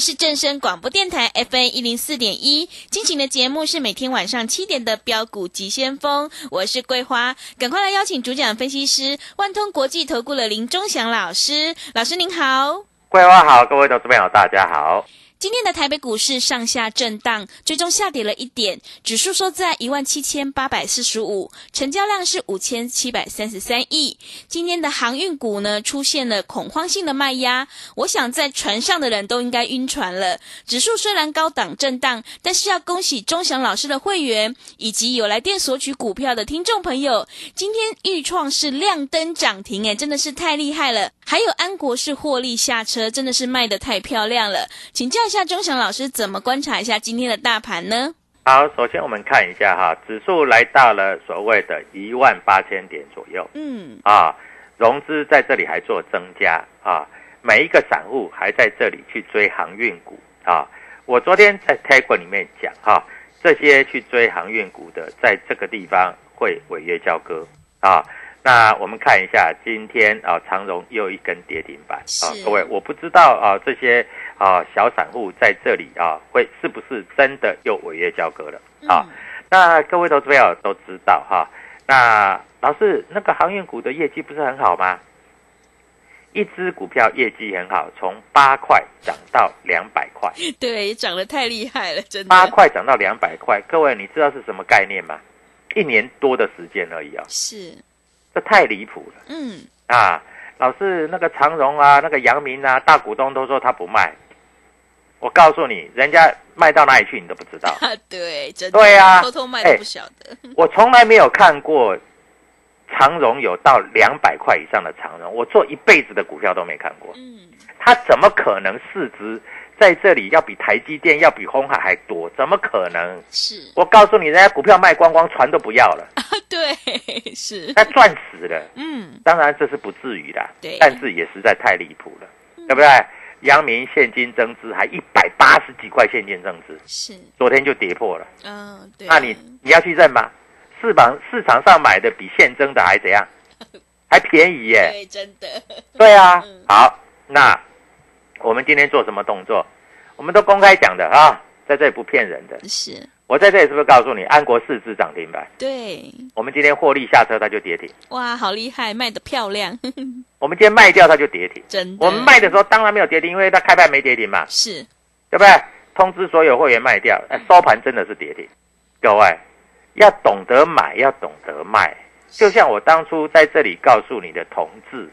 是正声广播电台 FN 一零四点一，进行的节目是每天晚上七点的标股急先锋，我是桂花，赶快来邀请主讲分析师万通国际投顾的林忠祥老师，老师您好，桂花好，各位投资朋友大家好。今天的台北股市上下震荡，最终下跌了一点，指数收在一万七千八百四十五，成交量是五千七百三十三亿。今天的航运股呢出现了恐慌性的卖压，我想在船上的人都应该晕船了。指数虽然高档震荡，但是要恭喜钟祥老师的会员以及有来电索取股票的听众朋友，今天豫创是亮灯涨停，诶，真的是太厉害了。还有安国是获利下车，真的是卖得太漂亮了。请教钟祥老师，怎么观察一下今天的大盘呢？好，首先我们看一下哈，指数来到了所谓的一万八千点左右，嗯，啊，融资在这里还做增加啊，每一个散户还在这里去追航运股啊。我昨天在 t a g 里面讲哈，这些去追航运股的，在这个地方会违约交割啊。那我们看一下今天啊，长荣又一根跌停板啊，各位，我不知道啊，这些啊小散户在这里啊，会是不是真的又违约交割了啊？那各位投资友都知道哈，那老师那个航运股的业绩不是很好吗？一只股票业绩很好，从八块涨到两百块，对，涨得太厉害了，真的。八块涨到两百块，各位你知道是什么概念吗？一年多的时间而已啊，是，这太离谱了。嗯，啊，老是那个长荣啊，那个阳明啊，大股东都说他不卖。我告诉你，人家卖到哪里去你都不知道。啊，对，真的，对啊偷偷卖都不晓得。我从来没有看过长荣有到两百块以上的长荣，我做一辈子的股票都没看过。嗯，他怎么可能市值在这里要比台积电、要比红海还多？怎么可能？是，我告诉你，人家股票卖光光，船都不要了，啊，对，是，那赚死了。嗯，当然这是不至于的，对但是也实在太离谱了，对不对？阳明现金增资还一百八十几块现金增资，是，昨天就跌破了。嗯，对。那你你要去认吗？市场市场上买的比现增的还怎样？还便宜耶！对，真的，对啊嗯，好，那我们今天做什么动作？我们都公开讲的啊，在这里不骗人的。是，我在这里是不是告诉你，安国四只涨停板？对，我们今天获利下车，它就跌停；哇，好厉害，卖得漂亮，我们今天卖掉，它就跌停。真的。我们卖的时候当然没有跌停，因为它开盘没跌停嘛，是，对不对？通知所有会员卖掉，哎，收盘真的是跌停。各位要懂得买，要懂得卖。就像我当初在这里告诉你的同志，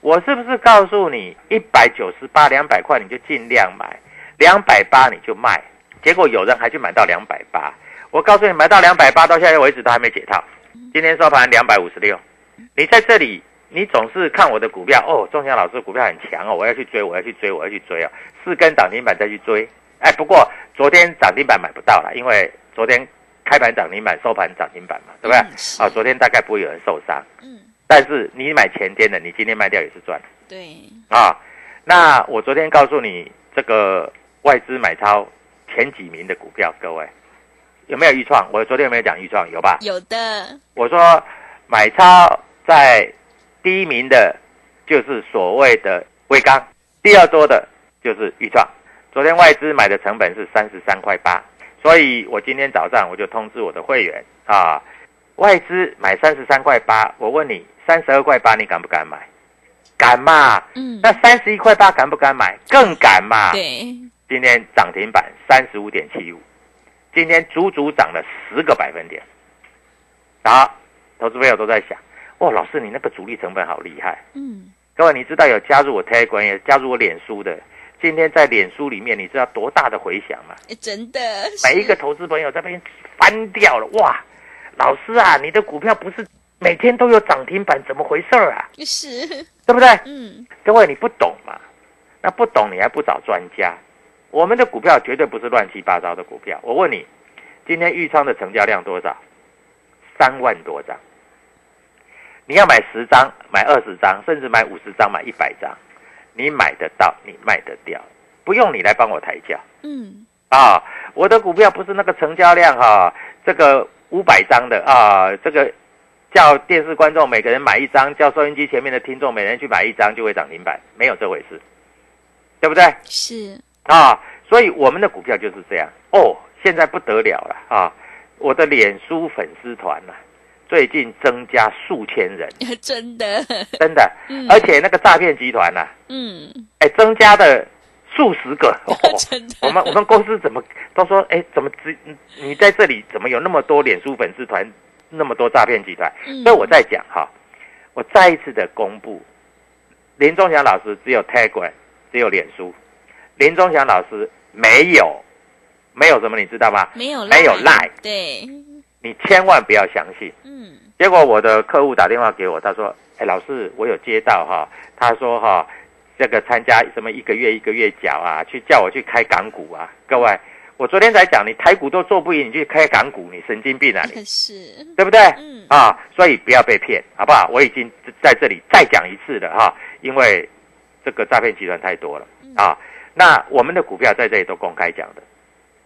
我是不是告诉你一百九十八、两百块你就尽量买，两百八你就卖？结果有人还去买到两百八。我告诉你，买到两百八到现在为止都还没解套。今天收盘两百五十六，你在这里，你总是看我的股票哦，钟祥老师的股票很强哦，我要去追，我要去追，我要去追哦，四根涨停板再去追。哎，不过昨天涨停板买不到了，因为昨天开盘涨停板，收盘涨停板嘛，对不对？嗯啊，昨天大概不会有人受伤。嗯，但是你买前天的，你今天卖掉也是赚对，啊。那我昨天告诉你这个外资买超前几名的股票，各位有没有预创？我昨天有没有讲预创？有吧？有的，我说买超在第一名的，就是所谓的威刚，第二多的就是豫创。昨天外资买的成本是三十三块八，所以我今天早上我就通知我的会员啊，外资买三十三块八，我问你三十二块八你敢不敢买？敢嘛？嗯，那三十一块八敢不敢买？更敢嘛？对，今天涨停板三十五点七五，今天足足涨了十个百分点。好，投资朋友都在想，哇，老师你那个主力成本好厉害。嗯，各位，你知道有加入我 Telegram 也加入我脸书的，今天在脸书里面，你知道多大的回响吗？诶真的，每一个投资朋友在那边翻掉了，哇，老师啊，你的股票不是每天都有涨停板，怎么回事啊？是，对不对？嗯，各位你不懂嘛？那不懂你还不找专家？我们的股票绝对不是乱七八糟的股票。我问你，今天豫昌的成交量多少？三万多张。你要买十张、买二十张，甚至买五十张、买一百张，你买得到，你卖得掉，不用你来帮我抬价嗯，啊！我的股票不是那个成交量哈、这个五百张的啊，这个叫电视观众每个人买一张，叫收音机前面的听众每人去买一张就会涨停板，没有这回事，对不对？是，啊，所以我们的股票就是这样哦。现在不得了了啊！我的脸书粉丝团呐、最近增加数千人，真的，真的，嗯而且那个诈骗集团呐、嗯，哎，增加的数十个。哦真的，我们我们公司怎么都说，哎，怎么只你在这里怎么有那么多脸书粉丝团，那么多诈骗集团？嗯所以我在讲哈，我再一次的公布，林仲祥老师只有 Telegram，只有脸书，林忠祥老师没有没有什么，你知道吗？没有没有 Line 对，你千万不要相信。嗯，结果我的客户打电话给我，他说：“哎，老师，我有接到哈，他说哈，这个参加什么一个月一个月缴啊，去叫我去开港股啊。各位，我昨天才讲，你台股都做不赢，你去开港股，你神经病啊你，是，对不对？嗯，啊，所以不要被骗，好不好？我已经在这里再讲一次了哈，因为这个诈骗集团太多了啊。那我们的股票在这里都公开讲的，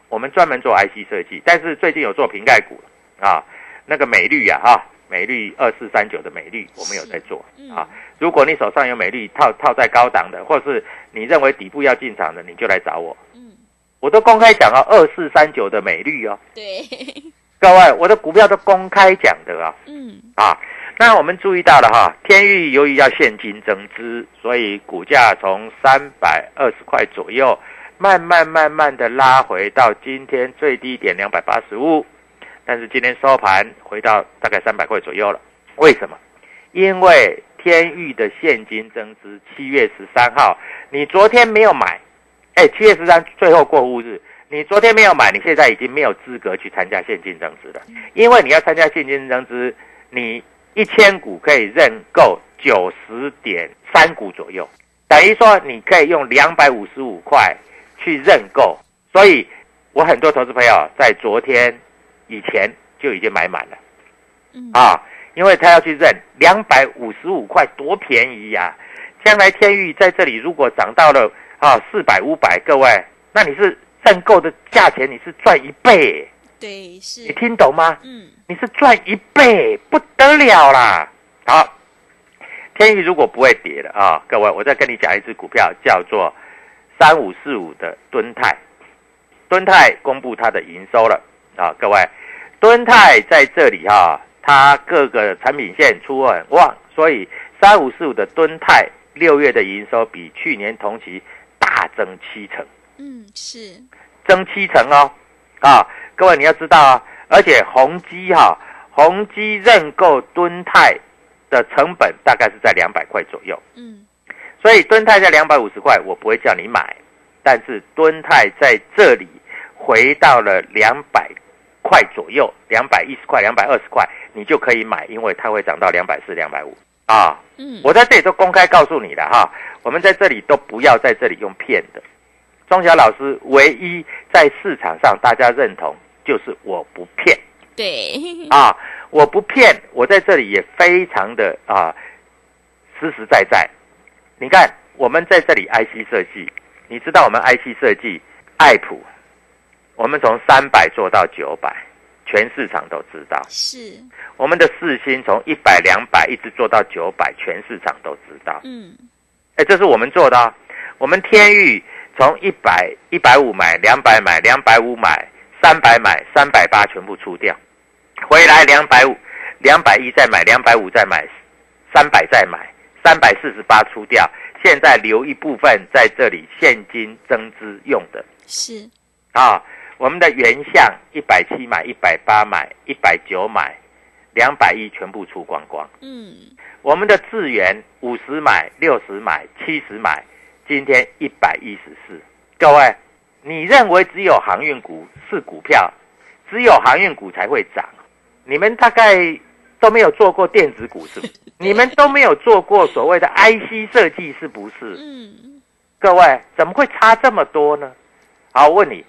我们专门做 IC 设计，但是最近有做瓶盖股啊，那个美绿啊哈，美绿二四三九的美绿我们有在做嗯。啊。如果你手上有美绿套套在高档的，或是你认为底部要进场的，你就来找我，嗯，我都公开讲啊，二四三九的美绿哦，对，各位，我的股票都公开讲的啊。嗯，啊，那我们注意到了哈，天域由于要现金增资，所以股价从三百二十块左右，慢慢慢慢的拉回到今天最低点两百八十五，但是今天收盘回到大概三百块左右了。为什么？因为天域的现金增资，七月十三号，你昨天没有买，哎，七月十三最后过户日，你昨天没有买，你现在已经没有资格去参加现金增资了，因为你要参加现金增资，你一千股可以认购九十点三股左右，等于说你可以用两百五十五块去认购，所以我很多投资朋友在昨天以前就已经买满了。嗯，啊，因为他要去认两百五十五块，多便宜呀、将来天域在这里如果涨到了啊四百五百，各位，那你是认购的价钱，你是赚一倍，对，是你，听懂吗？嗯，你是赚一倍，不得了啦！好，天宇如果不会跌的啊，各位，我再跟你讲一只股票，叫做三五四五的敦泰。敦泰公布它的营收了啊，各位，敦泰在这里哈、它各个产品线出货很旺，所以三五四五的敦泰六月的营收比去年同期大增七成。嗯，是，增七成哦，啊，各位你要知道啊，而且宏基哈、宏基认购敦泰的成本大概是在两百块左右，嗯，所以敦泰在两百五十块，我不会叫你买，但是敦泰在这里回到了两百块左右，两百一十块、两百二十块，你就可以买，因为它会涨到两百四、两百五啊。嗯，我在这里都公开告诉你了哈，我们在这里都不要在这里用骗的。钟晓老师唯一在市场上大家认同就是我不骗对，啊，我不骗，我在这里也非常的啊实实在在。你看，我们在这里 IC 设计，你知道我们 IC 设计爱普，我们从三百做到九百，全市场都知道。是，我们的四星从一百、两百一直做到九百，全市场都知道。嗯，哎，这是我们做的、哦。我们天域从一百、一百五买，两百买，两百五买，三百买，三百八全部出掉，回来两百五、两百一再买，两百五再买，三百再买，三百四十八出掉，现在留一部分在这里现金增资用的是，啊。我们的原相一百七买，一百八买，一百九买，两百一全部出光光。嗯，我们的智源五十买、六十买、七十买，今天一百一十四。各位，你认为只有航运股是股票，只有航运股才会涨？你们大概都没有做过电子股，是不是？你们都没有做过所谓的 IC 设计，是不是？嗯，各位，怎么会差这么多呢？好，我问你，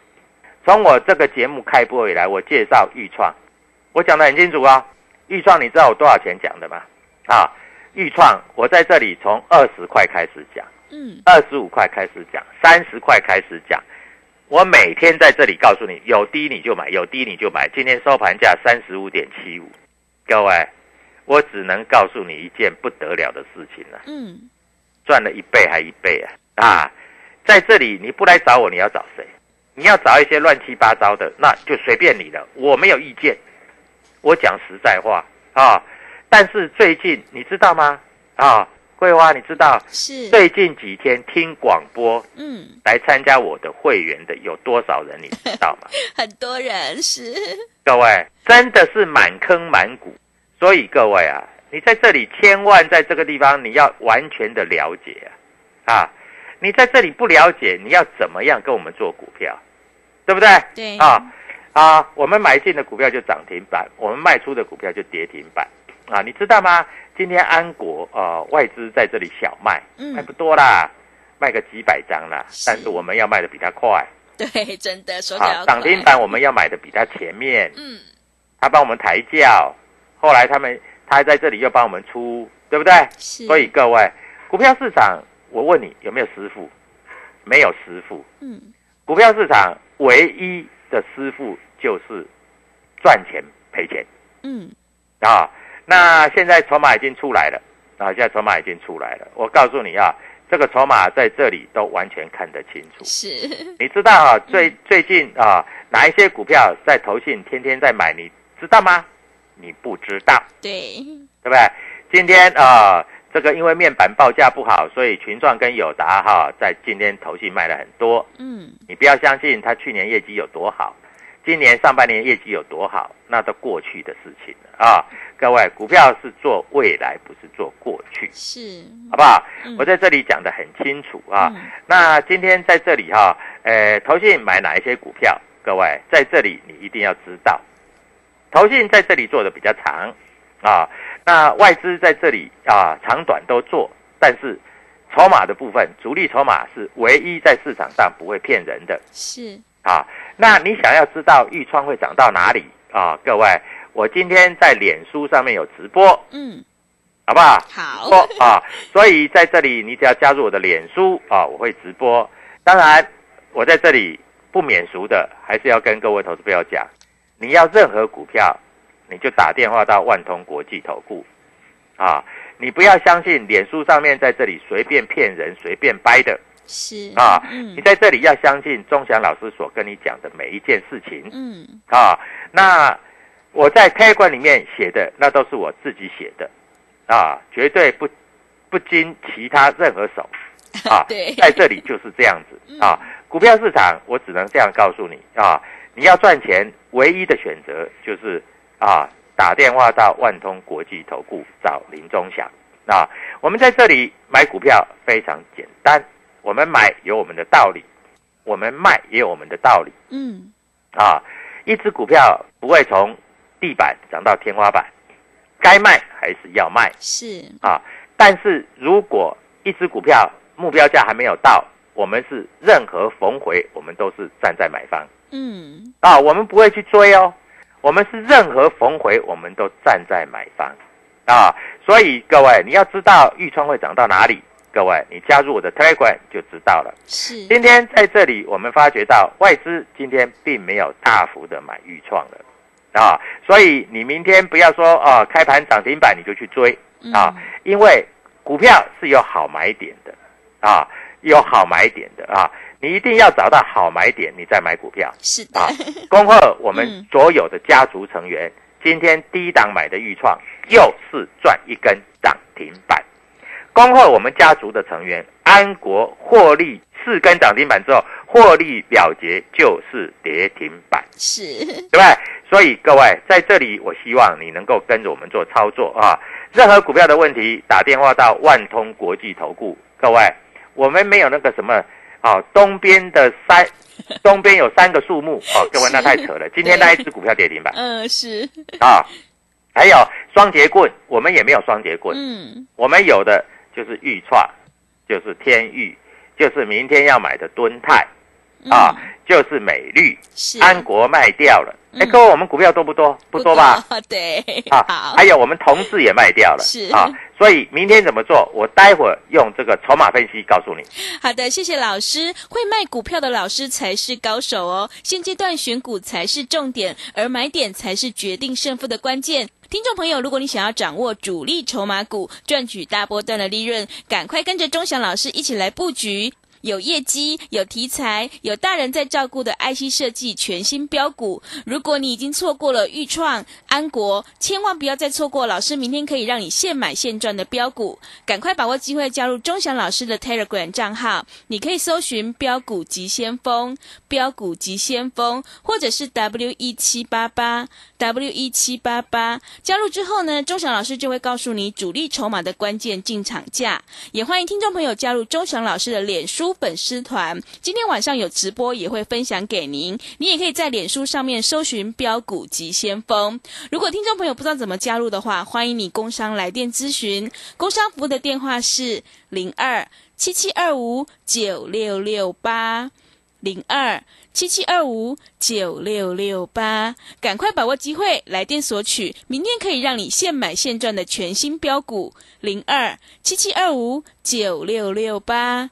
从我这个节目开播以来，我介绍豫创，我讲的很清楚啊。豫创，你知道我多少钱讲的吗？啊，豫创，我在这里从二十块开始讲，嗯，二十五块开始讲，三十块开始讲。我每天在这里告诉你，有低你就买，有低你就买。今天收盘价三十五点七五，各位，我只能告诉你一件不得了的事情了、嗯，赚了一倍还一倍啊！啊，在这里你不来找我，你要找谁？你要找一些乱七八糟的，那就随便你了，我没有意见。我讲实在话啊，但是最近你知道吗？啊，桂花，你知道是，最近几天听广播嗯，来参加我的会员的有多少人？你知道吗？很多人是，各位真的是满坑满谷，所以各位啊，你在这里千万在这个地方你要完全的了解啊，啊，你在这里不了解，你要怎么样跟我们做股票，对不对？对，啊啊，我们买进的股票就涨停板，我们卖出的股票就跌停板啊，你知道吗？今天安国呃外资在这里小卖，嗯卖不多啦，卖个几百张啦，是但是我们要卖的比他快对，真的说起来啊，涨停板我们要买的比他前面，嗯，他帮我们抬轿，后来他们他在这里又帮我们出，对不对？是，所以各位，股票市场，我问你有没有师傅？没有师傅。嗯，股票市场唯一的师傅就是赚钱赔钱嗯，啊。那现在筹码已经出来了啊，现在筹码已经出来了。我告诉你啊，这个筹码在这里都完全看得清楚。是，你知道啊，最最近啊，哪一些股票在投信天天在买，你知道吗？你不知道。对，对不对？今天啊、呃这个因为面板报价不好，所以群创跟友达哈在今天投信卖了很多。嗯，你不要相信它去年业绩有多好，今年上半年业绩有多好，那都过去的事情了啊！各位，股票是做未来，不是做过去，是，好不好？嗯我在这里讲的很清楚啊。嗯那今天在这里哈、呃，投信买哪一些股票？各位在这里你一定要知道，投信在这里做的比较长啊，那外资在这里啊长短都做，但是筹码的部分，主力筹码是唯一在市场上不会骗人的是，啊。那你想要知道豫创会涨到哪里啊？各位，我今天在脸书上面有直播，嗯，好不好？好，播啊，所以在这里你只要加入我的脸书啊，我会直播。当然，我在这里不免俗的，还是要跟各位投资朋友讲，你要任何股票，你就打电话到万通国际投顾啊，你不要相信脸书上面在这里随便骗人、随便掰的是，啊，嗯。你，在这里要相信钟祥老师所跟你讲的每一件事情。嗯，啊，那我在 Telegram 里面写的那都是我自己写的，啊，绝对不不经其他任何手，啊 对，在这里就是这样子。啊。股票市场我只能这样告诉你。啊，你要赚钱，唯一的选择就是啊，打电话到万通国际投顾找林忠祥。啊。我们在这里买股票非常简单，我们买有我们的道理，我们卖也有我们的道理。嗯，啊，一只股票不会从地板涨到天花板，该卖还是要卖是，啊。但是如果一只股票目标价还没有到，我们是任何逢回，我们都是站在买方嗯，啊，我们不会去追哦。我我们是任何逢回我们都站在买方啊，所以各位你要知道豫创会涨到哪里，各位你加入我的 Telegram 就知道了。是今天在这里我们发觉到外资今天并没有大幅的买预创了啊，所以你明天不要说啊开盘涨停板你就去追啊，因为股票是有好买点的啊，有好买点的啊。你一定要找到好买点，你再买股票是的啊！恭贺我们嗯所有的家族成员，今天低档买的预创又是赚一根涨停板。恭贺我们家族的成员，安国获利四根涨停板之后，获利了结就是跌停板，是 对不对？所以各位在这里，我希望你能够跟着我们做操作啊！任何股票的问题，打电话到万通国际投顾。各位，我们没有那个什么啊，东边的三，东边有三个树木哦，各位那太扯了。今天那一只股票跌停板嗯是啊，还有双节棍，我们也没有双节棍，嗯我们有的就是豫创，就是天域，就是明天要买的敦泰啊，就是美绿，安国卖掉了。哎，嗯各位，我们股票多不多？不多吧？？对，啊，还有我们同事也卖掉了，是啊，所以明天怎么做？我待会儿用这个筹码分析告诉你。好的，谢谢老师。会卖股票的老师才是高手哦。现阶段选股才是重点，而买点才是决定胜负的关键。听众朋友，如果你想要掌握主力筹码股，赚取大波段的利润，赶快跟着钟祥老师一起来布局。有业绩、有题材、有大人在照顾的 IC 设计全新标股。如果你已经错过了豫创、安国，千万不要再错过老师明天可以让你现买现赚的标股，赶快把握机会加入钟祥老师的 Telegram 账号。你可以搜寻“标股急先锋”、“标股急先锋”，或者是 W 一七八八 W 一七八八。加入之后呢，钟祥老师就会告诉你主力筹码的关键进场价。也欢迎听众朋友加入钟祥老师的脸书粉丝团，今天晚上有直播，也会分享给您。你也可以在脸书上面搜寻“标股急先锋”。如果听众朋友不知道怎么加入的话，欢迎你工商来电咨询，工商服务的电话是零二七七二五九六六八零二。七七二五九六六八，赶快把握机会，来电索取，明天可以让你现买现赚的全新标股零二七七二五九六六八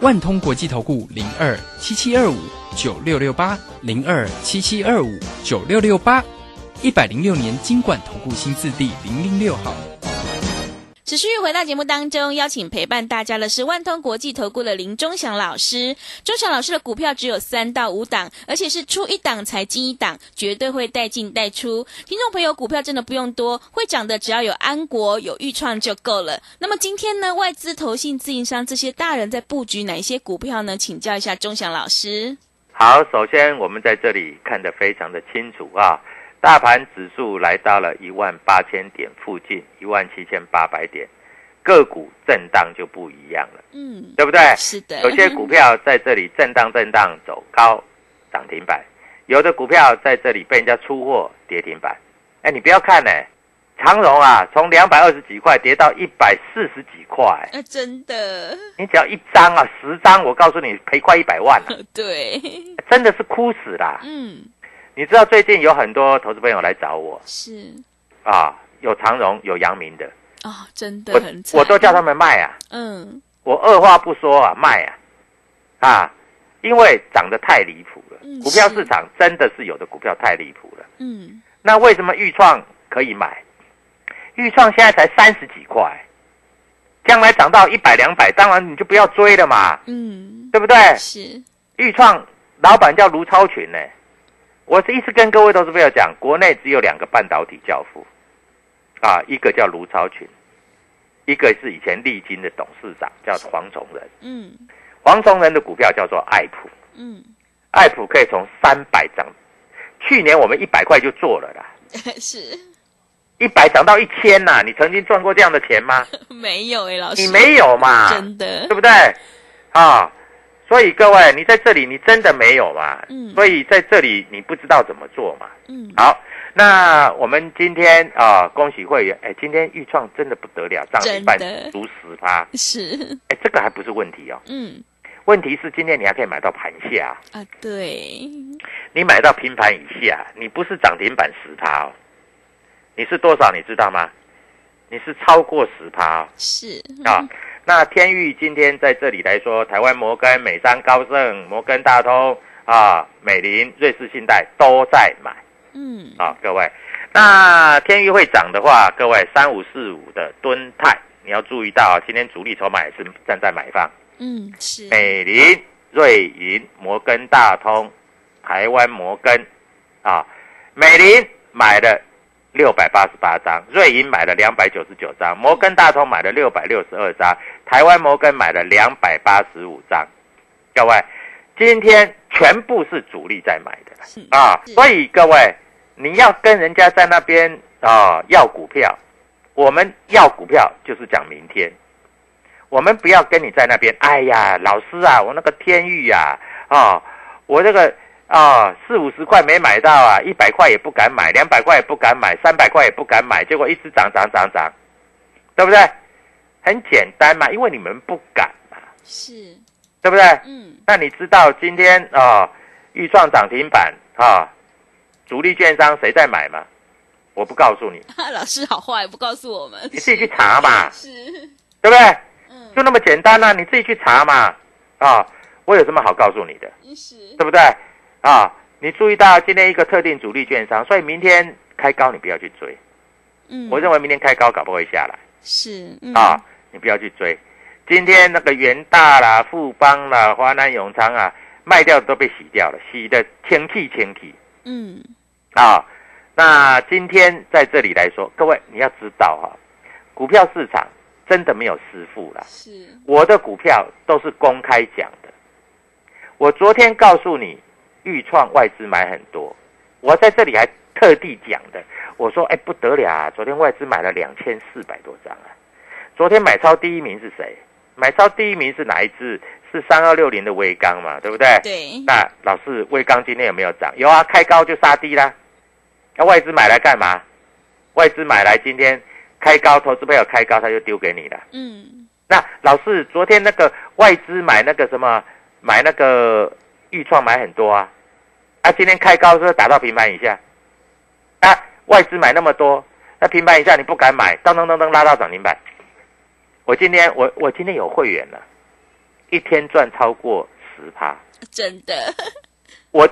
万通国际投顾零二七七二五九六六八零二七七二五九六六八，一百零六年金管投顾新字第零零六号。持续回到节目当中，邀请陪伴大家的是万通国际投顾的林忠祥老师。忠祥老师的股票只有三到五档，而且是出一档才进一档，绝对会带进带出。听众朋友，股票真的不用多，会涨的只要有安国、有豫创就够了。那么今天呢，外资、投信、自营商这些大人在布局哪一些股票呢？请教一下忠祥老师。好，首先我们在这里看得非常的清楚啊，大盘指数来到了一万八千点附近，一万七千八百点，个股震荡就不一样了，嗯，对不对？是的，有些股票在这里震荡震荡走高，涨停板；有的股票在这里被人家出货跌停板。哎，你不要看呢、长荣啊，从两百二十几块跌到一百四十几块，啊，真的，你只要一张啊，十张，我告诉你赔快一百万了、对，真的是哭死啦！嗯，你知道最近有很多投资朋友来找我。是。啊，有长荣，有阳明的，哦，真的我很惨，我都叫他们卖啊，嗯，我二话不说啊，卖啊，啊，因为涨得太离谱了。嗯，股票市场真的是有的股票太离谱了。嗯，那为什么豫创可以买？豫创现在才三十几块，将来涨到一百两百，当然你就不要追了嘛，嗯，对不对？是，豫创老板叫卢超群呢，我是一直跟各位投资朋友讲，国内只有两个半导体教父，啊，一个叫卢超群，一个是以前利金的董事长叫黄崇仁，嗯黄崇仁的股票叫做爱普，嗯，爱普可以从三百涨，去年我们一百块就做了啦，是，一百涨到一千呐，你曾经赚过这样的钱吗？没有哎，老师，你没有嘛？真的对不对？啊，所以各位，你在这里你真的没有嘛？嗯所以在这里你不知道怎么做嘛？嗯，好，那我们今天啊，恭喜会员，哎，今天预创真的不得了，涨停板足十趴，是，哎，这个还不是问题哦，嗯问题是今天你还可以买到盘下，啊，对，你买到平盘以下，你不是涨停板十趴哦，你是多少？你知道吗？你是超过十趴哦。是啊，那天域今天在这里来说，台湾摩根、美商高盛、摩根大通啊、美林、瑞士信贷都在买。嗯。啊，各位。那天域会涨的话，各位三五四五的敦泰，你要注意到啊，今天主力筹码也是站在买方，嗯是，美林、瑞银、摩根大通、台湾摩根啊，美林买了六百八十八张，瑞银买了两百九十九张，摩根大通买了六百六十二张，台湾摩根买了两百八十五张。各位，今天全部是主力在买的是啊，所以各位，你要跟人家在那边啊要股票，我们要股票就是讲明天。我们不要跟你在那边，哎呀，老师啊，我那个天域呀、啊，我这个啊四五十块没买到啊，一百块也不敢买，两百块也不敢买，三百块也不敢买，结果一直涨涨涨涨，对不对？很简单嘛，因为你们不敢嘛，是，对不对？嗯那你知道今天啊，预创涨停板啊，主力券商谁在买吗？我不告诉你，老师好坏不告诉我们，你自己去查嘛，是，对不对？嗯就那么简单呐、你自己去查嘛。啊，我有什么好告诉你的？是，对不对？啊，你注意到今天一个特定主力券商，所以明天开高你不要去追。嗯我认为明天开高搞不好会下来是，嗯啊，你不要去追。今天那个元大啦、富邦啦、华南永昌啊，卖掉的都被洗掉了，洗的清气清气嗯啊。那今天在这里来说，各位你要知道哈、股票市场真的没有师傅啦。是，我的股票都是公开讲的。我昨天告诉你，豫创外资买很多，我在这里还特地讲的。我说，哎，不得了啊！昨天外资买了两千四百多张啊。昨天买超第一名是谁？买超第一名是哪一只？是三二六零的微钢嘛，对不对？对，那老师，微钢今天有没有涨？有啊，开高就杀低啦。那外资买来干嘛？外资买来今天开高，投资朋友开高，他就丢给你了。嗯那老师，昨天那个外资买那个什么，买那个豫创买很多啊，啊，今天开高是打到平盘以下，啊，外资买那么多，那平盘以下你不敢买，当当当当拉到涨停板。我今天我我今天有会员了，一天赚超过十趴。真的，我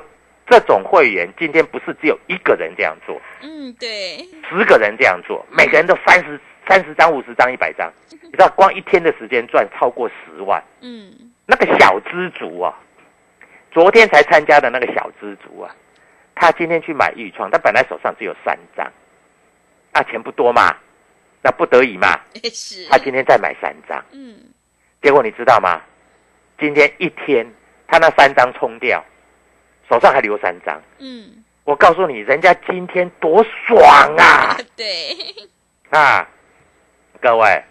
这种会员今天不是只有一个人这样做，嗯对，十个人这样做，每个人都三十三十张、五十张、一百张，你知道光一天的时间赚超过十万。嗯那个小知足啊，昨天才参加的那个小知足啊，他今天去买豫创，他本来手上只有三张，啊，钱不多嘛，那不得已嘛，是，他今天再买三张，嗯结果你知道吗？今天一天他那三张冲掉，手上还留三张。嗯，我告诉你，人家今天多爽啊！对，啊，各位，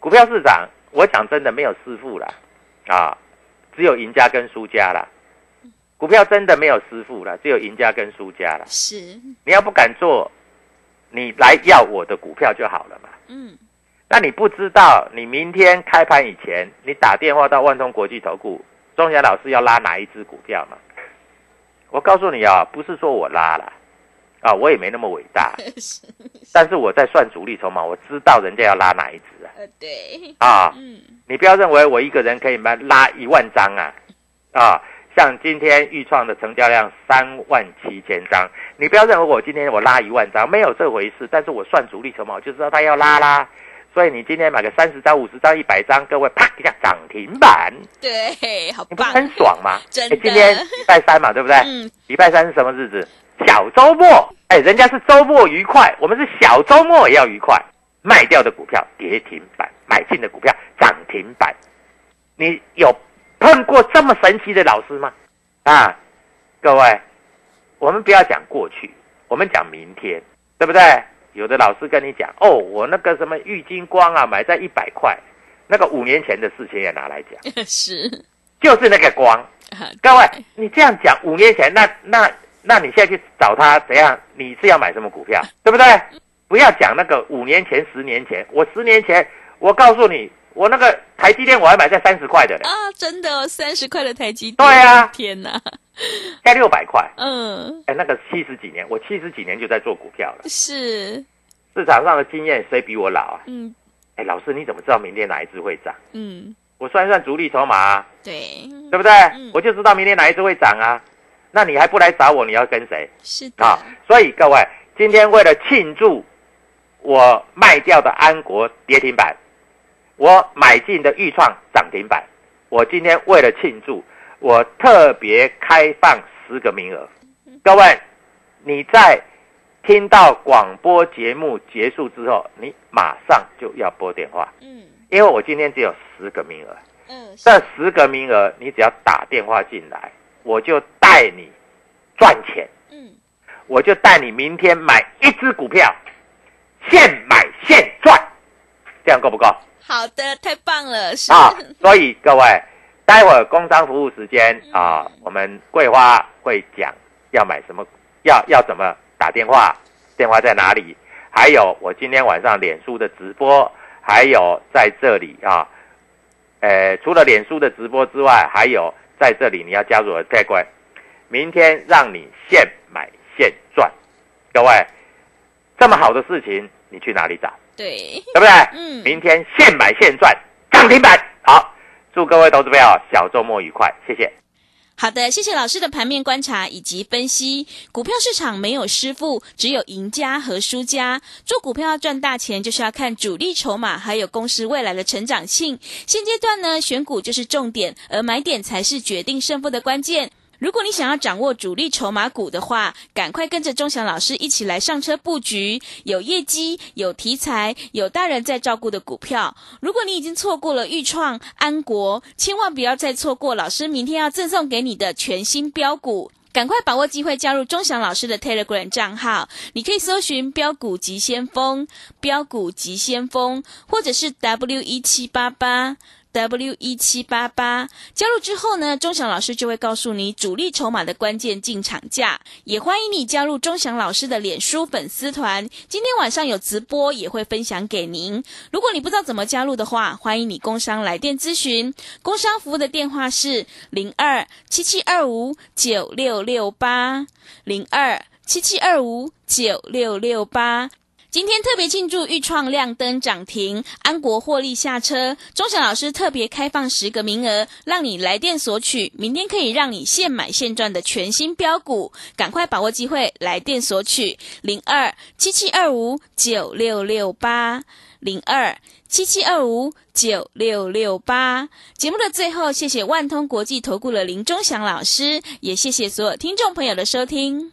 股票市场，我讲真的没有师傅了，啊，只有赢家跟输家啦。股票真的没有师傅了，只有赢家跟输家了。是，你要不敢做，你来要我的股票就好了嘛。嗯那你不知道，你明天开盘以前，你打电话到万通国际投顾，钟祥老师要拉哪一只股票嘛？我告诉你啊，不是说我拉了，啊，我也没那么伟大，是，但是我在算主力筹码，我知道人家要拉哪一只啊。呃对，啊，嗯你不要认为我一个人可以拉拉一万张啊，啊，像今天预创的成交量三万七千张，你不要认为我今天我拉一万张，没有这回事。但是我算主力筹码，我就知道他要拉啦。所以你今天买个三十张、五十张、一百张，各位啪一下涨停板，对，好棒，你不是很爽吗？真的哎今天礼拜三嘛，对不对？嗯礼拜三是什么日子？小周末。哎，人家是周末愉快，我们是小周末也要愉快。卖掉的股票跌停板，买进的股票涨停板。你有碰过这么神奇的老师吗？啊，各位，我们不要讲过去，我们讲明天，对不对？有的老师跟你讲，哦，我那个什么玉金光啊，买在一百块，那个五年前的事情也拿来讲，是，就是那个光。啊各位，你这样讲，五年前那那那你现在去找他怎样？你是要买什么股票，对不对？不要讲那个五年前、十年前，我十年前，我告诉你，我那个台积电我还买在三十块的嘞，啊，真的哦，三十块的台积电，对啊。天哪，现在六百块。嗯，哎，那个七十几年，我七十几年就在做股票了，是，市场上的经验谁比我老啊？嗯。哎，老师你怎么知道明天哪一只会涨？嗯，我算一算主力筹码、啊，对，对不对？嗯。我就知道明天哪一只会涨啊。那你还不来找我，你要跟谁是的，啊？所以各位，今天为了庆祝我卖掉的安国跌停板，我买进的豫创涨停板，我今天为了庆祝，我特别开放十个名额。各位，你在听到广播节目结束之后，你马上就要拨电话，嗯因为我今天只有十个名额。嗯，这十个名额，你只要打电话进来，我就带你赚钱，嗯，我就带你明天买一只股票，现买现赚，这样够不够好的，太棒了，是，啊？所以各位，待会儿工商服务时间啊，我们桂花会讲要买什么，要要怎么打电话，电话在哪里？还有我今天晚上脸书的直播，还有在这里啊，呃，除了脸书的直播之外，还有在这里你要加入我的 Telegram，明天让你现买现赚，各位，这么好的事情你去哪里找？对，对不对？嗯明天现买现赚，涨停板。好，祝各位投资朋友小周末愉快，谢谢。好的，谢谢老师的盘面观察以及分析。股票市场没有师傅，只有赢家和输家。做股票要赚大钱，就是要看主力筹码，还有公司未来的成长性。现阶段呢，选股就是重点，而买点才是决定胜负的关键。如果你想要掌握主力筹码股的话，赶快跟着钟祥老师一起来上车布局，有业绩、有题材、有大人在照顾的股票。如果你已经错过了豫创、安国，千万不要再错过老师明天要赠送给你的全新标股。赶快把握机会加入钟祥老师的 Telegram 账号，你可以搜寻“标股急先锋”、“标股急先锋”，或者是 W 一七八八。W 一七八八加入之后呢，钟祥老师就会告诉你主力筹码的关键进场价，也欢迎你加入钟祥老师的脸书粉丝团。今天晚上有直播，也会分享给您。如果你不知道怎么加入的话，欢迎你工商来电咨询。工商服务的电话是零二七七二五九六六八零二七七二五九六六八。今天特别庆祝豫创亮灯涨停，安国获利下车。钟祥老师特别开放十个名额，让你来电索取，明天可以让你现买现赚的全新标股，赶快把握机会，来电索取零二七七二五九六六八零二七七二五九六六八。节目的最后，谢谢万通国际投顾的林钟祥老师，也谢谢所有听众朋友的收听。